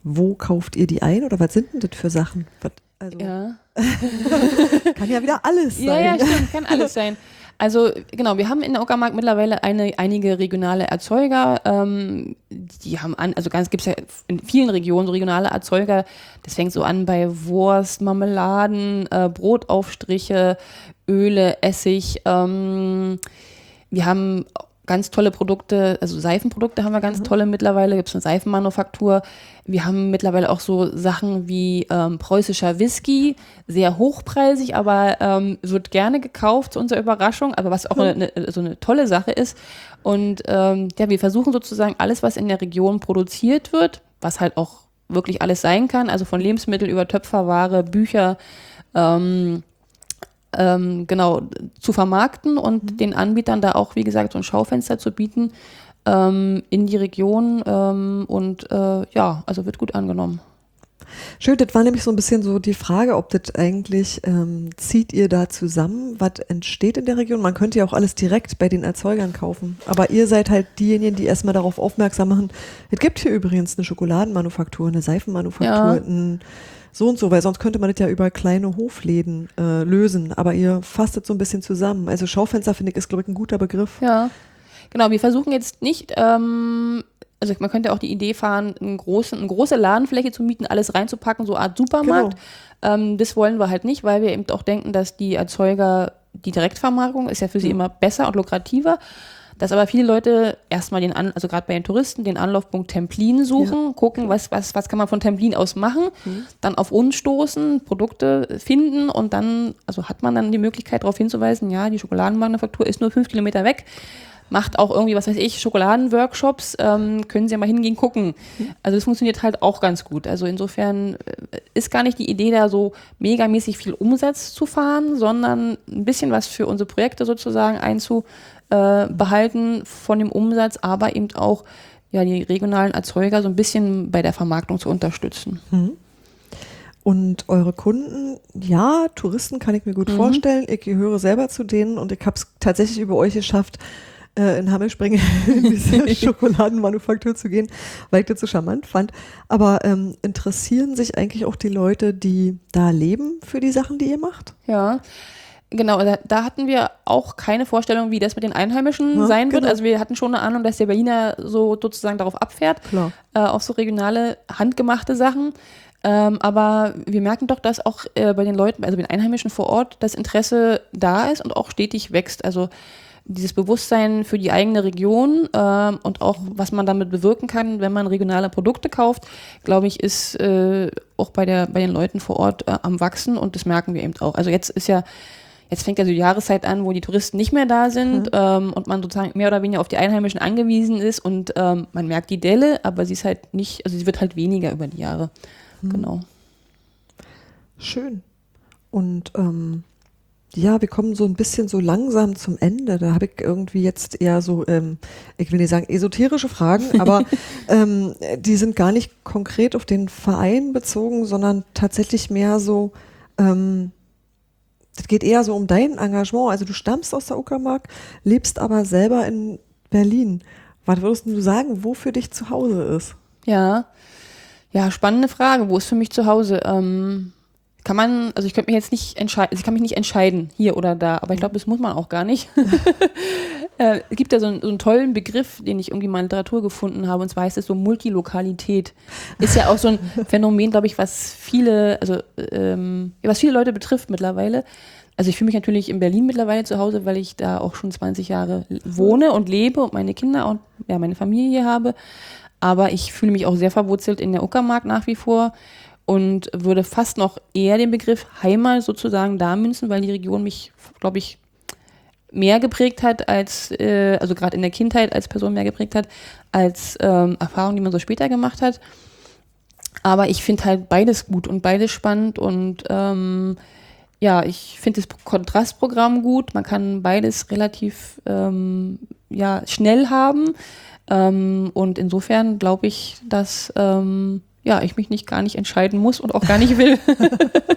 wo kauft ihr die ein oder was sind denn das für Sachen? Was, also ja. kann ja wieder alles sein. Ja, ja, stimmt, kann alles sein. Also genau, wir haben in der Uckermark mittlerweile eine, einige regionale Erzeuger. Ähm, die haben an, also ganz gibt es ja in vielen Regionen so regionale Erzeuger. Das fängt so an bei Wurst, Marmeladen, äh, Brotaufstriche, Öle, Essig. Ähm, wir haben ganz tolle Produkte, also Seifenprodukte haben wir ganz mhm. tolle mittlerweile, gibt es eine Seifenmanufaktur. Wir haben mittlerweile auch so Sachen wie ähm, preußischer Whisky, sehr hochpreisig, aber ähm, wird gerne gekauft zu unserer Überraschung, aber was auch mhm. eine, eine, so eine tolle Sache ist. Und ähm, ja, wir versuchen sozusagen alles, was in der Region produziert wird, was halt auch wirklich alles sein kann, also von Lebensmittel über Töpferware, Bücher, ähm, ähm, genau zu vermarkten und mhm. den Anbietern da auch, wie gesagt, so ein Schaufenster zu bieten ähm, in die Region ähm, und äh, ja, also wird gut angenommen. Schön, das war nämlich so ein bisschen so die Frage, ob das eigentlich, ähm, zieht ihr da zusammen, was entsteht in der Region? Man könnte ja auch alles direkt bei den Erzeugern kaufen, aber ihr seid halt diejenigen, die erstmal darauf aufmerksam machen. Es gibt hier übrigens eine Schokoladenmanufaktur, eine Seifenmanufaktur, ja. ein so und so, weil sonst könnte man das ja über kleine Hofläden äh, lösen. Aber ihr fasst so ein bisschen zusammen. Also Schaufenster finde ich ist, glaube ich, ein guter Begriff. Ja. Genau, wir versuchen jetzt nicht, ähm, also man könnte auch die Idee fahren, einen großen, eine große Ladenfläche zu mieten, alles reinzupacken, so eine Art Supermarkt. Genau. Ähm, das wollen wir halt nicht, weil wir eben auch denken, dass die Erzeuger, die Direktvermarktung ist ja für sie mhm. immer besser und lukrativer dass aber viele Leute erstmal den, An also gerade bei den Touristen, den Anlaufpunkt Templin suchen, ja. gucken, was, was, was kann man von Templin aus machen, mhm. dann auf uns stoßen, Produkte finden und dann, also hat man dann die Möglichkeit darauf hinzuweisen, ja, die Schokoladenmanufaktur ist nur fünf Kilometer weg macht auch irgendwie, was weiß ich, Schokoladenworkshops, ähm, können Sie ja mal hingehen gucken. Mhm. Also das funktioniert halt auch ganz gut. Also insofern äh, ist gar nicht die Idee da so megamäßig viel Umsatz zu fahren, sondern ein bisschen was für unsere Projekte sozusagen einzu, äh, behalten von dem Umsatz, aber eben auch ja, die regionalen Erzeuger so ein bisschen bei der Vermarktung zu unterstützen. Mhm. Und eure Kunden, ja, Touristen kann ich mir gut mhm. vorstellen. Ich gehöre selber zu denen und ich habe es tatsächlich über euch geschafft, äh, in Hammelspringen in diese Schokoladenmanufaktur zu gehen, weil ich das so charmant fand. Aber ähm, interessieren sich eigentlich auch die Leute, die da leben, für die Sachen, die ihr macht? Ja, Genau, da, da, hatten wir auch keine Vorstellung, wie das mit den Einheimischen ja, sein wird. Genau. Also wir hatten schon eine Ahnung, dass der Berliner so sozusagen darauf abfährt, äh, auf so regionale, handgemachte Sachen. Ähm, aber wir merken doch, dass auch äh, bei den Leuten, also bei den Einheimischen vor Ort, das Interesse da ist und auch stetig wächst. Also dieses Bewusstsein für die eigene Region äh, und auch, was man damit bewirken kann, wenn man regionale Produkte kauft, glaube ich, ist äh, auch bei, der, bei den Leuten vor Ort äh, am Wachsen und das merken wir eben auch. Also jetzt ist ja Jetzt fängt ja so die Jahreszeit an, wo die Touristen nicht mehr da sind mhm. ähm, und man sozusagen mehr oder weniger auf die Einheimischen angewiesen ist und ähm, man merkt die Delle, aber sie ist halt nicht, also sie wird halt weniger über die Jahre. Mhm. Genau. Schön. Und ähm, ja, wir kommen so ein bisschen so langsam zum Ende. Da habe ich irgendwie jetzt eher so, ähm, ich will nicht sagen esoterische Fragen, aber ähm, die sind gar nicht konkret auf den Verein bezogen, sondern tatsächlich mehr so, ähm, das geht eher so um dein Engagement. Also du stammst aus der Uckermark, lebst aber selber in Berlin. Was würdest du sagen, wo für dich zu Hause ist? Ja, ja, spannende Frage. Wo ist für mich zu Hause? Ähm, kann man, also ich könnte mich jetzt nicht entscheiden, also ich kann mich nicht entscheiden, hier oder da, aber ich glaube, das muss man auch gar nicht. äh, es gibt ja so einen, so einen, tollen Begriff, den ich irgendwie mal in Literatur gefunden habe, und zwar heißt es so Multilokalität. Ist ja auch so ein Phänomen, glaube ich, was viele, also ähm, was viele Leute betrifft mittlerweile. Also ich fühle mich natürlich in Berlin mittlerweile zu Hause, weil ich da auch schon 20 Jahre wohne und lebe und meine Kinder und ja, meine Familie habe. Aber ich fühle mich auch sehr verwurzelt in der Uckermark nach wie vor und würde fast noch eher den Begriff Heimat sozusagen da münzen, weil die Region mich, glaube ich, mehr geprägt hat als, äh, also gerade in der Kindheit als Person mehr geprägt hat, als ähm, Erfahrung, die man so später gemacht hat. Aber ich finde halt beides gut und beides spannend und ähm, ja, ich finde das Kontrastprogramm gut. Man kann beides relativ ähm, ja, schnell haben. Ähm, und insofern glaube ich, dass ähm, ja, ich mich nicht gar nicht entscheiden muss und auch gar nicht will.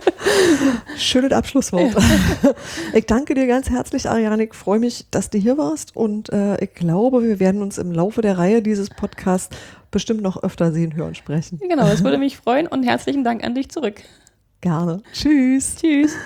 Schönes Abschlusswort. Ja. Ich danke dir ganz herzlich, Ariane. Ich freue mich, dass du hier warst und äh, ich glaube, wir werden uns im Laufe der Reihe dieses Podcasts bestimmt noch öfter sehen, hören, sprechen. Genau, das würde mich freuen und herzlichen Dank an dich zurück. Gerne. Tschüss. Tschüss.